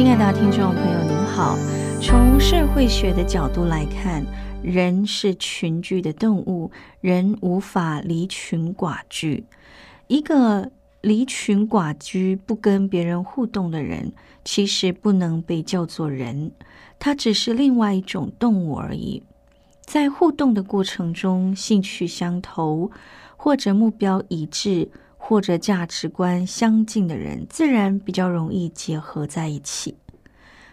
亲爱的听众朋友，您好。从社会学的角度来看，人是群居的动物，人无法离群寡居。一个离群寡居、不跟别人互动的人，其实不能被叫做人，他只是另外一种动物而已。在互动的过程中，兴趣相投，或者目标一致。或者价值观相近的人，自然比较容易结合在一起。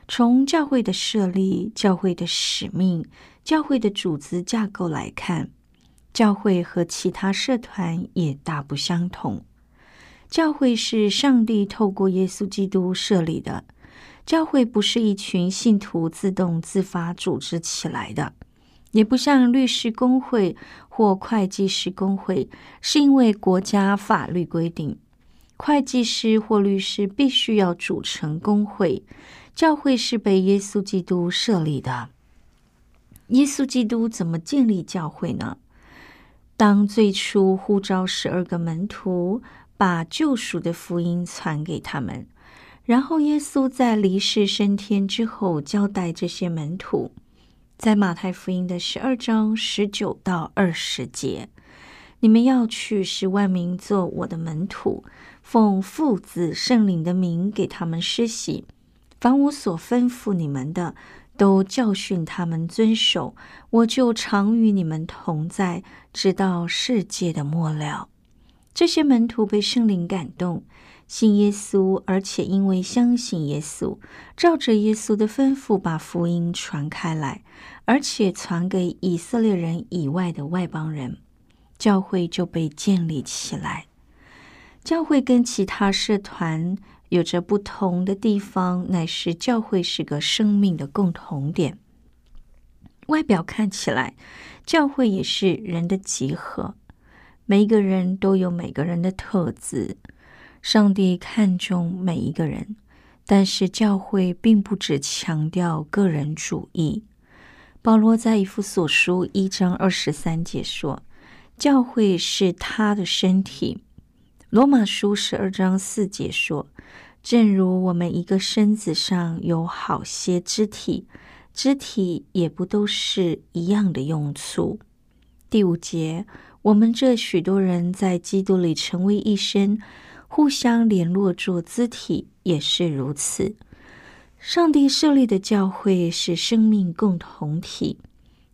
从教会的设立、教会的使命、教会的组织架构来看，教会和其他社团也大不相同。教会是上帝透过耶稣基督设立的，教会不是一群信徒自动自发组织起来的。也不像律师工会或会计师工会，是因为国家法律规定，会计师或律师必须要组成工会。教会是被耶稣基督设立的。耶稣基督怎么建立教会呢？当最初呼召十二个门徒，把救赎的福音传给他们，然后耶稣在离世升天之后，交代这些门徒。在马太福音的十二章十九到二十节，你们要去十万名做我的门徒，奉父子圣灵的名给他们施洗，凡我所吩咐你们的，都教训他们遵守，我就常与你们同在，直到世界的末了。这些门徒被圣灵感动。信耶稣，而且因为相信耶稣，照着耶稣的吩咐把福音传开来，而且传给以色列人以外的外邦人，教会就被建立起来。教会跟其他社团有着不同的地方，乃是教会是个生命的共同点。外表看起来，教会也是人的集合，每一个人都有每个人的特质。上帝看重每一个人，但是教会并不只强调个人主义。保罗在以弗所书一章二十三节说：“教会是他的身体。”罗马书十二章四节说：“正如我们一个身子上有好些肢体，肢体也不都是一样的用处。”第五节：“我们这许多人在基督里成为一身。”互相联络做肢体也是如此。上帝设立的教会是生命共同体，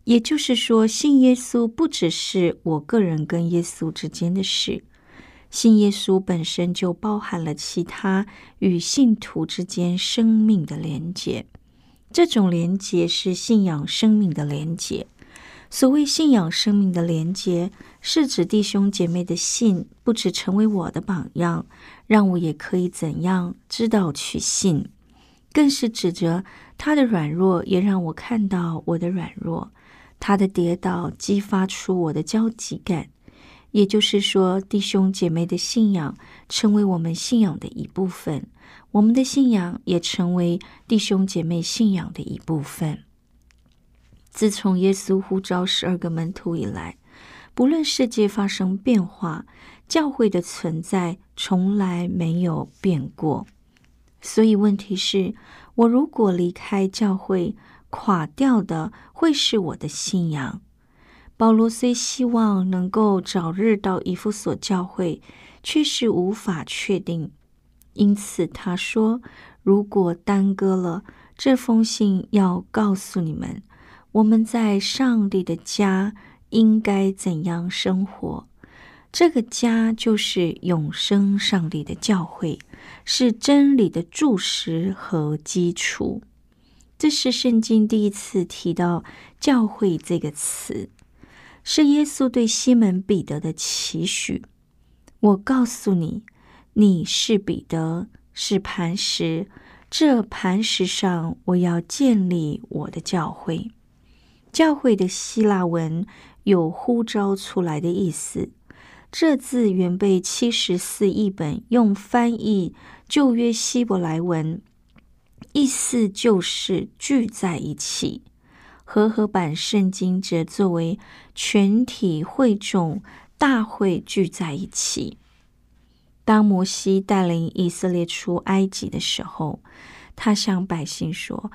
也就是说，信耶稣不只是我个人跟耶稣之间的事，信耶稣本身就包含了其他与信徒之间生命的连结。这种连结是信仰生命的连结。所谓信仰生命的连结，是指弟兄姐妹的信不只成为我的榜样，让我也可以怎样知道去信；更是指着他的软弱，也让我看到我的软弱；他的跌倒，激发出我的焦急感。也就是说，弟兄姐妹的信仰成为我们信仰的一部分，我们的信仰也成为弟兄姐妹信仰的一部分。自从耶稣呼召十二个门徒以来，不论世界发生变化，教会的存在从来没有变过。所以问题是，我如果离开教会，垮掉的会是我的信仰。保罗虽希望能够早日到以弗所教会，却是无法确定。因此，他说：“如果耽搁了这封信，要告诉你们，我们在上帝的家应该怎样生活。这个家就是永生上帝的教会，是真理的柱石和基础。这是圣经第一次提到‘教会’这个词，是耶稣对西门彼得的期许。我告诉你。”你是彼得，是磐石，这磐石上我要建立我的教会。教会的希腊文有呼召出来的意思，这字原被七十四译本用翻译旧约希伯来文，意思就是聚在一起。和合版圣经则作为全体会众大会聚在一起。当摩西带领以色列出埃及的时候，他向百姓说：“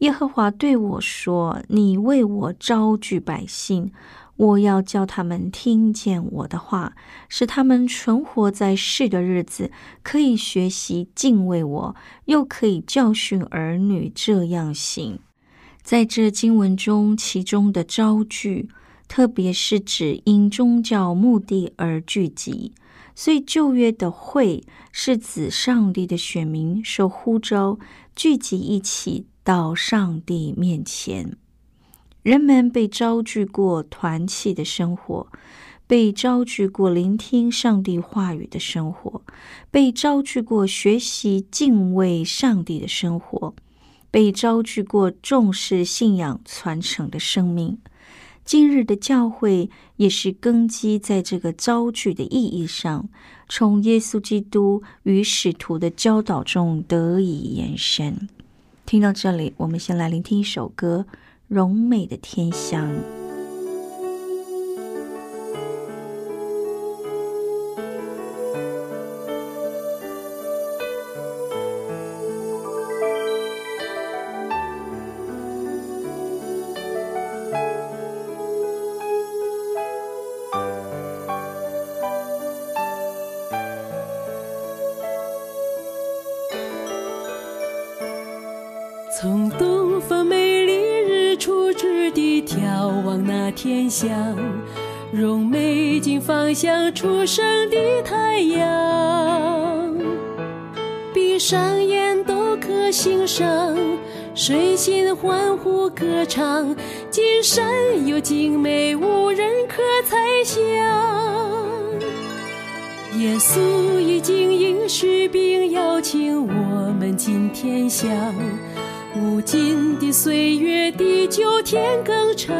耶和华对我说：‘你为我招聚百姓，我要叫他们听见我的话，使他们存活在世的日子，可以学习敬畏我，又可以教训儿女这样行。’在这经文中，其中的招聚，特别是指因宗教目的而聚集。”所以旧约的会是指上帝的选民受呼召聚集一起到上帝面前，人们被招聚过团契的生活，被招聚过聆听上帝话语的生活，被招聚过学习敬畏上帝的生活，被招聚过重视信仰传承的生命。今日的教会也是根基在这个招聚的意义上，从耶稣基督与使徒的教导中得以延伸。听到这里，我们先来聆听一首歌《荣美的天香》。向荣美景方向初升的太阳，闭上眼都可欣赏，水心欢呼歌唱，金山有精美，无人可猜想。耶稣已经应许并邀请我们今天享。无尽的岁月，地久天更长，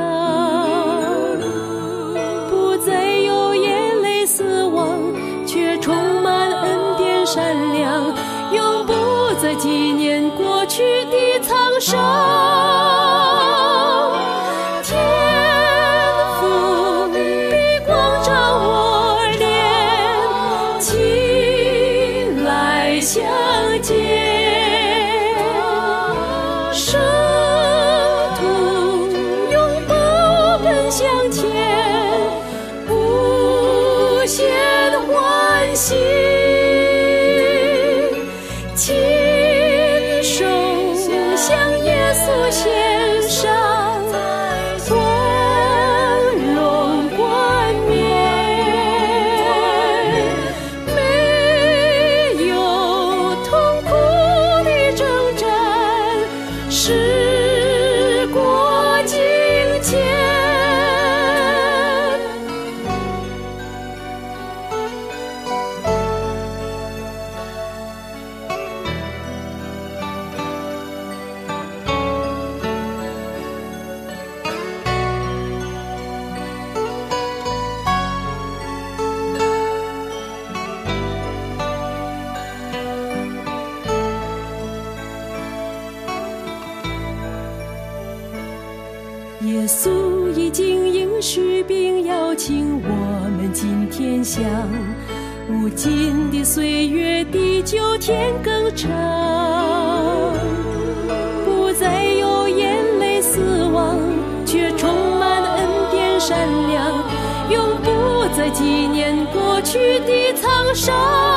在纪念过去的沧桑。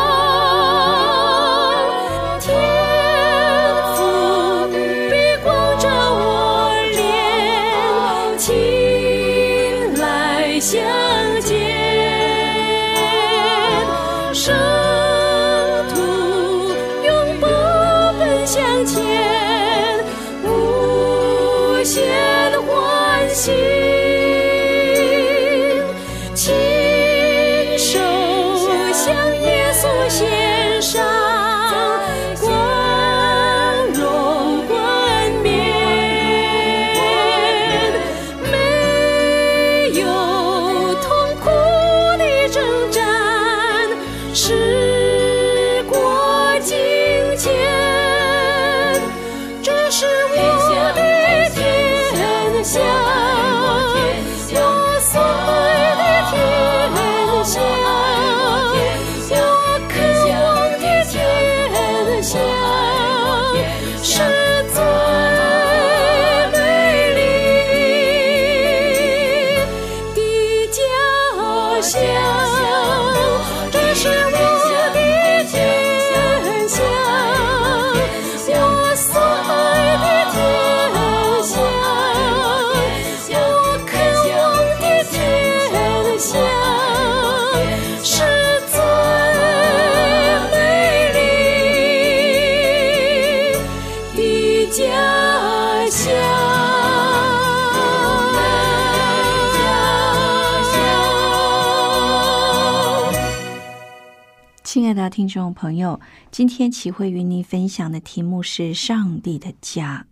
亲爱的听众朋友，今天启慧与您分享的题目是“上帝的家”。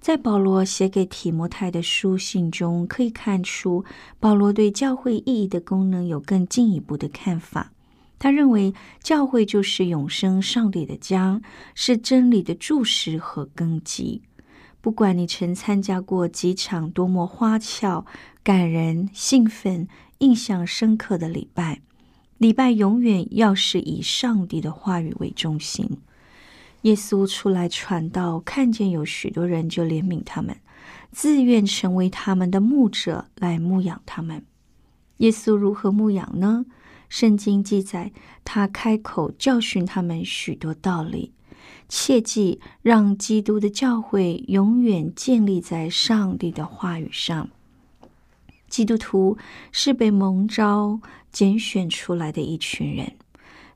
在保罗写给提摩太的书信中，可以看出保罗对教会意义的功能有更进一步的看法。他认为教会就是永生上帝的家，是真理的柱石和根基。不管你曾参加过几场多么花俏、感人、兴奋、印象深刻的礼拜。礼拜永远要是以上帝的话语为中心。耶稣出来传道，看见有许多人，就怜悯他们，自愿成为他们的牧者，来牧养他们。耶稣如何牧养呢？圣经记载，他开口教训他们许多道理。切记让基督的教会永远建立在上帝的话语上。基督徒是被蒙召、拣选出来的一群人，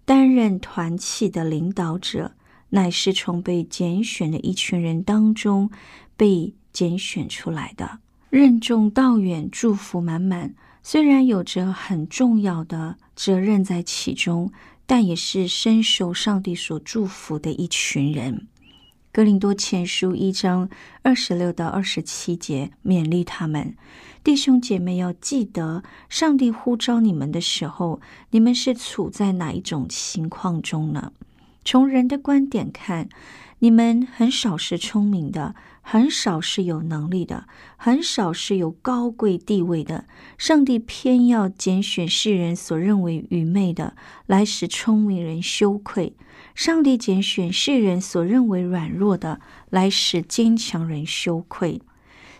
担任团契的领导者，乃是从被拣选的一群人当中被拣选出来的，任重道远、祝福满满。虽然有着很重要的责任在其中，但也是深受上帝所祝福的一群人。格林多前书一章二十六到二十七节勉励他们。弟兄姐妹要记得，上帝呼召你们的时候，你们是处在哪一种情况中呢？从人的观点看，你们很少是聪明的，很少是有能力的，很少是有高贵地位的。上帝偏要拣选世人所认为愚昧的，来使聪明人羞愧；上帝拣选世人所认为软弱的，来使坚强人羞愧。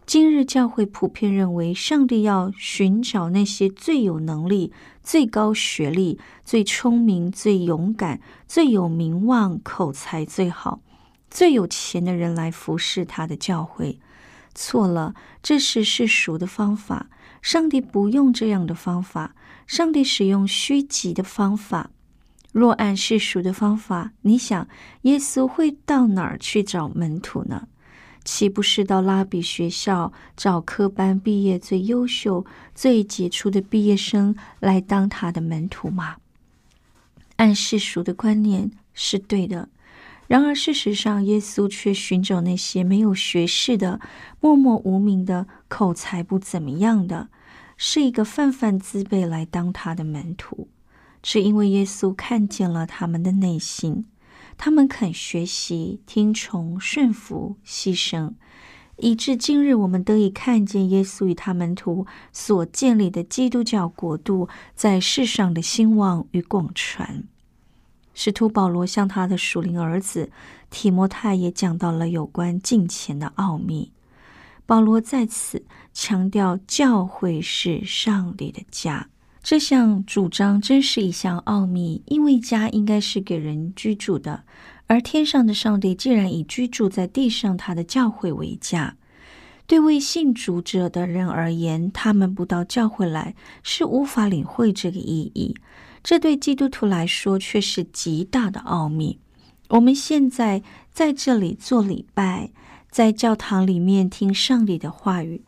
今日教会普遍认为，上帝要寻找那些最有能力、最高学历、最聪明、最勇敢、最有名望、口才最好、最有钱的人来服侍他的教会。错了，这是世俗的方法。上帝不用这样的方法，上帝使用虚极的方法。若按世俗的方法，你想耶稣会到哪儿去找门徒呢？岂不是到拉比学校找科班毕业最优秀、最杰出的毕业生来当他的门徒吗？按世俗的观念是对的，然而事实上，耶稣却寻找那些没有学识的、默默无名的、口才不怎么样的，是一个泛泛之辈来当他的门徒，是因为耶稣看见了他们的内心。他们肯学习、听从、顺服、牺牲，以致今日我们得以看见耶稣与他门徒所建立的基督教国度在世上的兴旺与广传。使徒保罗向他的属灵儿子提摩太也讲到了有关金钱的奥秘。保罗在此强调，教会是上帝的家。这项主张真是一项奥秘，因为家应该是给人居住的，而天上的上帝既然以居住在地上他的教会为家，对未信主者的人而言，他们不到教会来是无法领会这个意义。这对基督徒来说却是极大的奥秘。我们现在在这里做礼拜，在教堂里面听上帝的话语，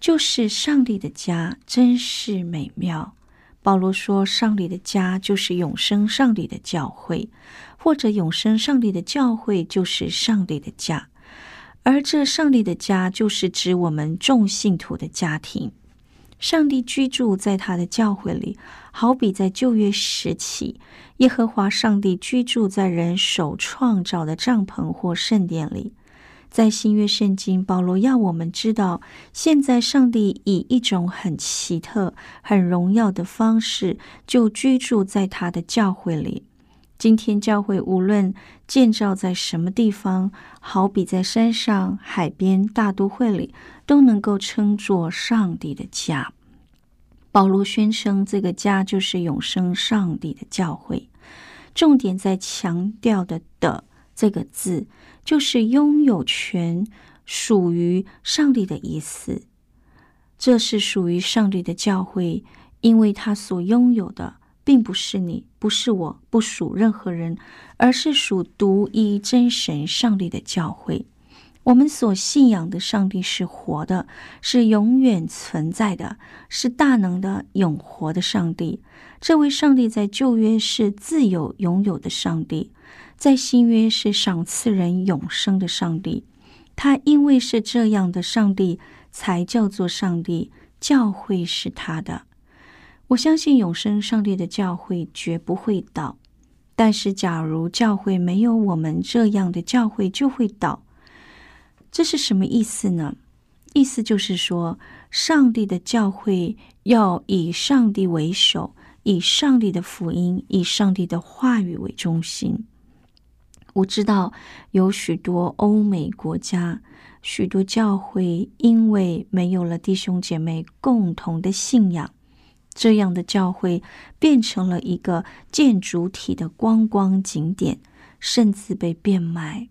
就是上帝的家，真是美妙。保罗说，上帝的家就是永生上帝的教会，或者永生上帝的教会就是上帝的家，而这上帝的家就是指我们众信徒的家庭。上帝居住在他的教会里，好比在旧约时期，耶和华上帝居住在人手创造的帐篷或圣殿里。在新约圣经，保罗要我们知道，现在上帝以一种很奇特、很荣耀的方式，就居住在他的教会里。今天教会无论建造在什么地方，好比在山上、海边、大都会里，都能够称作上帝的家。保罗宣称，这个家就是永生上帝的教会。重点在强调的“的”这个字，就是拥有权、属于上帝的意思。这是属于上帝的教会，因为他所拥有的。并不是你，不是我，不属任何人，而是属独一真神上帝的教会。我们所信仰的上帝是活的，是永远存在的，是大能的永活的上帝。这位上帝在旧约是自有拥有的上帝，在新约是赏赐人永生的上帝。他因为是这样的上帝，才叫做上帝。教会是他的。我相信永生上帝的教会绝不会倒，但是假如教会没有我们这样的教会，就会倒。这是什么意思呢？意思就是说，上帝的教会要以上帝为首，以上帝的福音、以上帝的话语为中心。我知道有许多欧美国家，许多教会因为没有了弟兄姐妹共同的信仰。这样的教会变成了一个建筑体的观光景点，甚至被变卖。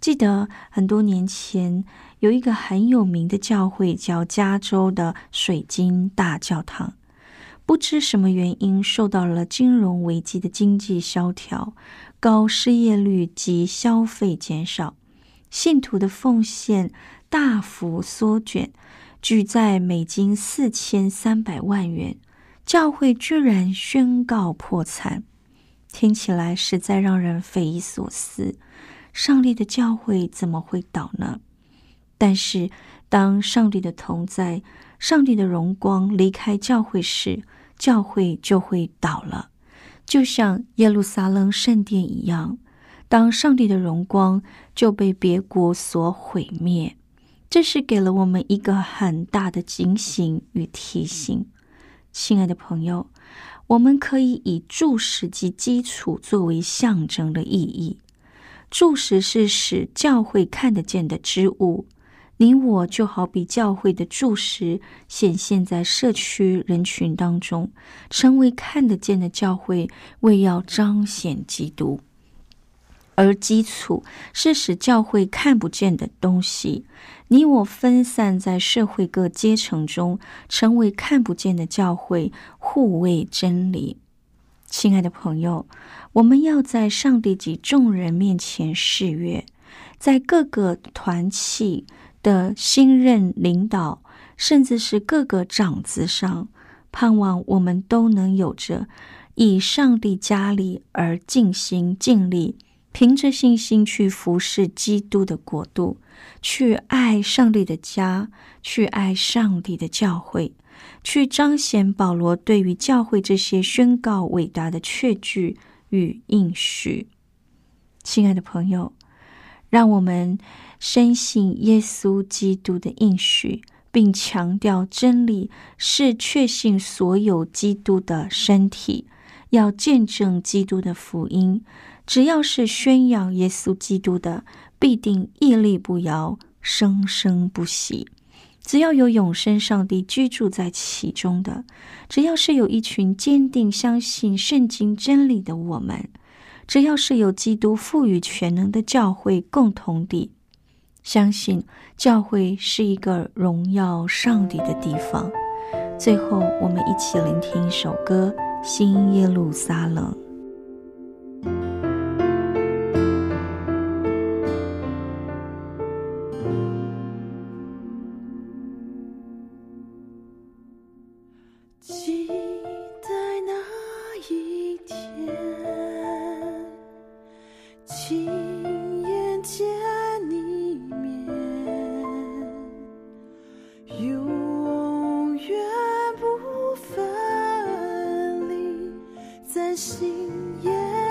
记得很多年前有一个很有名的教会，叫加州的水晶大教堂。不知什么原因，受到了金融危机的经济萧条、高失业率及消费减少，信徒的奉献大幅缩减。举债美金四千三百万元，教会居然宣告破产，听起来实在让人匪夷所思。上帝的教会怎么会倒呢？但是，当上帝的同在、上帝的荣光离开教会时，教会就会倒了，就像耶路撒冷圣殿一样。当上帝的荣光就被别国所毁灭。这是给了我们一个很大的警醒与提醒，亲爱的朋友，我们可以以柱石及基础作为象征的意义。柱石是使教会看得见的之物，你我就好比教会的柱石，显现在社区人群当中，成为看得见的教会，为要彰显基督。而基础是使教会看不见的东西。你我分散在社会各阶层中，成为看不见的教会，护卫真理。亲爱的朋友，我们要在上帝及众人面前示约，在各个团契的新任领导，甚至是各个长子上，盼望我们都能有着以上帝家里而尽心尽力。凭着信心去服侍基督的国度，去爱上帝的家，去爱上帝的教会，去彰显保罗对于教会这些宣告伟大的确据与应许。亲爱的朋友，让我们深信耶稣基督的应许，并强调真理是确信所有基督的身体，要见证基督的福音。只要是宣扬耶稣基督的，必定屹立不摇，生生不息。只要有永生上帝居住在其中的，只要是有一群坚定相信圣经真理的我们，只要是有基督赋予全能的教会共同地，相信教会是一个荣耀上帝的地方。最后，我们一起聆听一首歌《新耶路撒冷》。在心眼。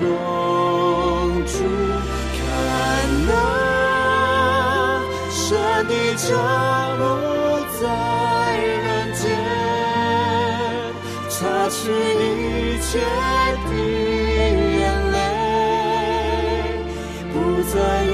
公主看那神的降落在人间，擦去一切的眼泪，不再。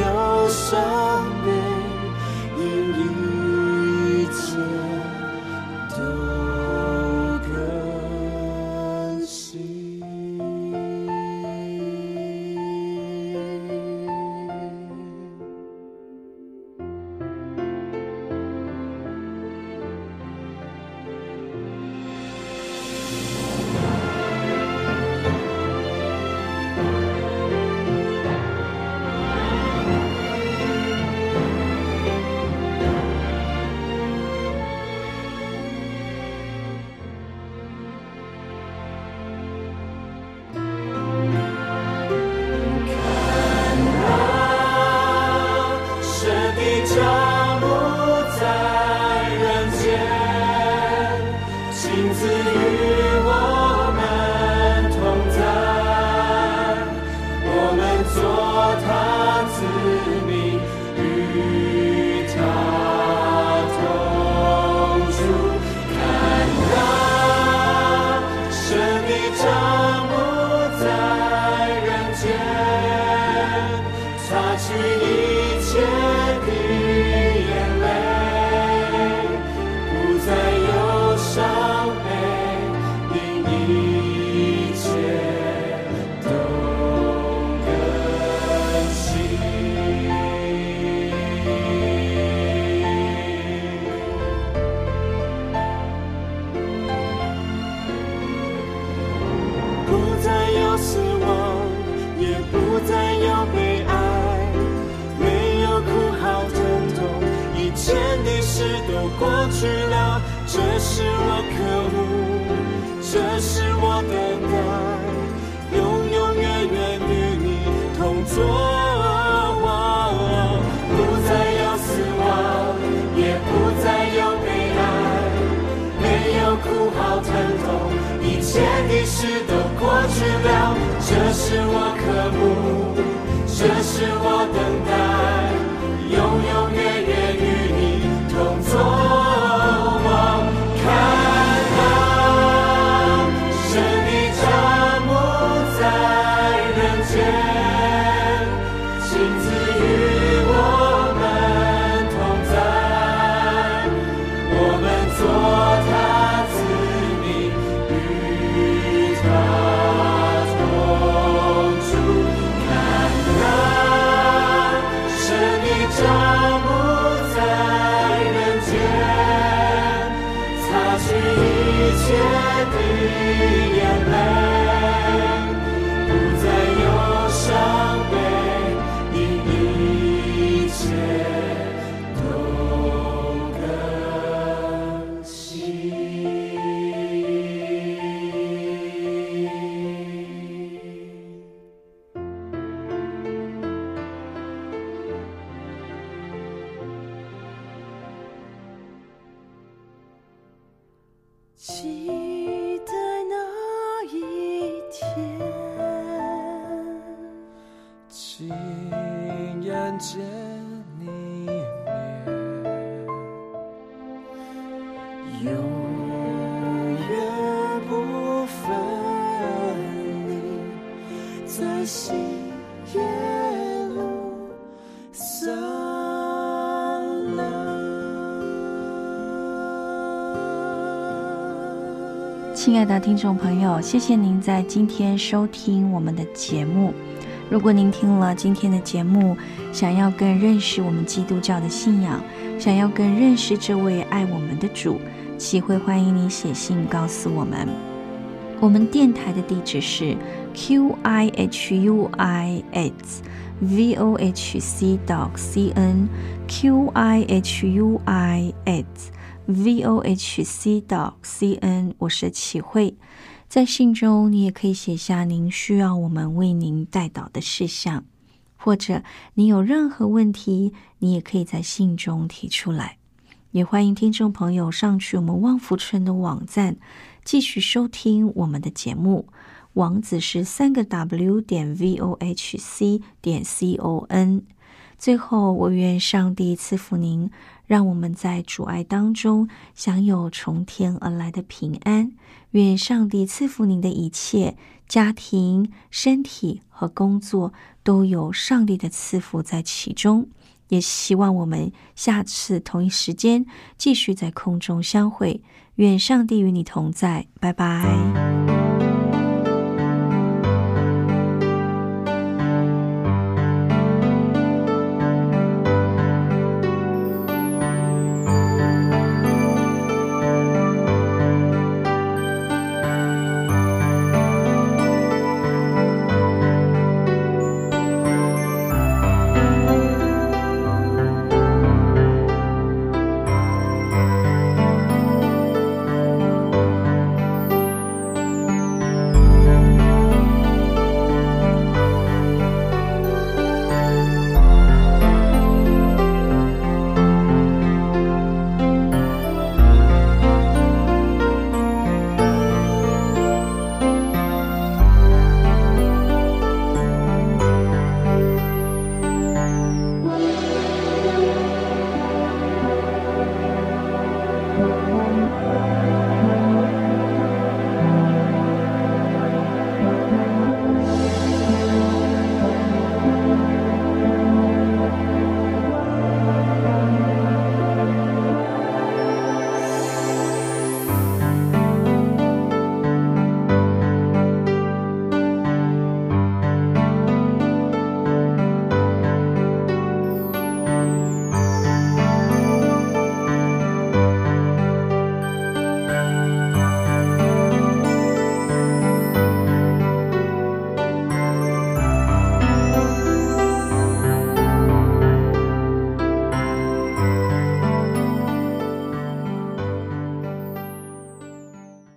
期待那一天，亲眼见亲爱的听众朋友，谢谢您在今天收听我们的节目。如果您听了今天的节目，想要更认识我们基督教的信仰，想要更认识这位爱我们的主，启会欢迎你写信告诉我们。我们电台的地址是 q i h u i s v o h c dot c n q i h u i s v o h c dot c n。我是启慧，在信中你也可以写下您需要我们为您带导的事项，或者你有任何问题，你也可以在信中提出来。也欢迎听众朋友上去我们旺福村的网站，继续收听我们的节目。网址是三个 W 点 V O H C 点 C O N。最后，我愿上帝赐福您，让我们在主爱当中享有从天而来的平安。愿上帝赐福您的一切家庭、身体和工作都有上帝的赐福在其中。也希望我们下次同一时间继续在空中相会。愿上帝与你同在，拜拜。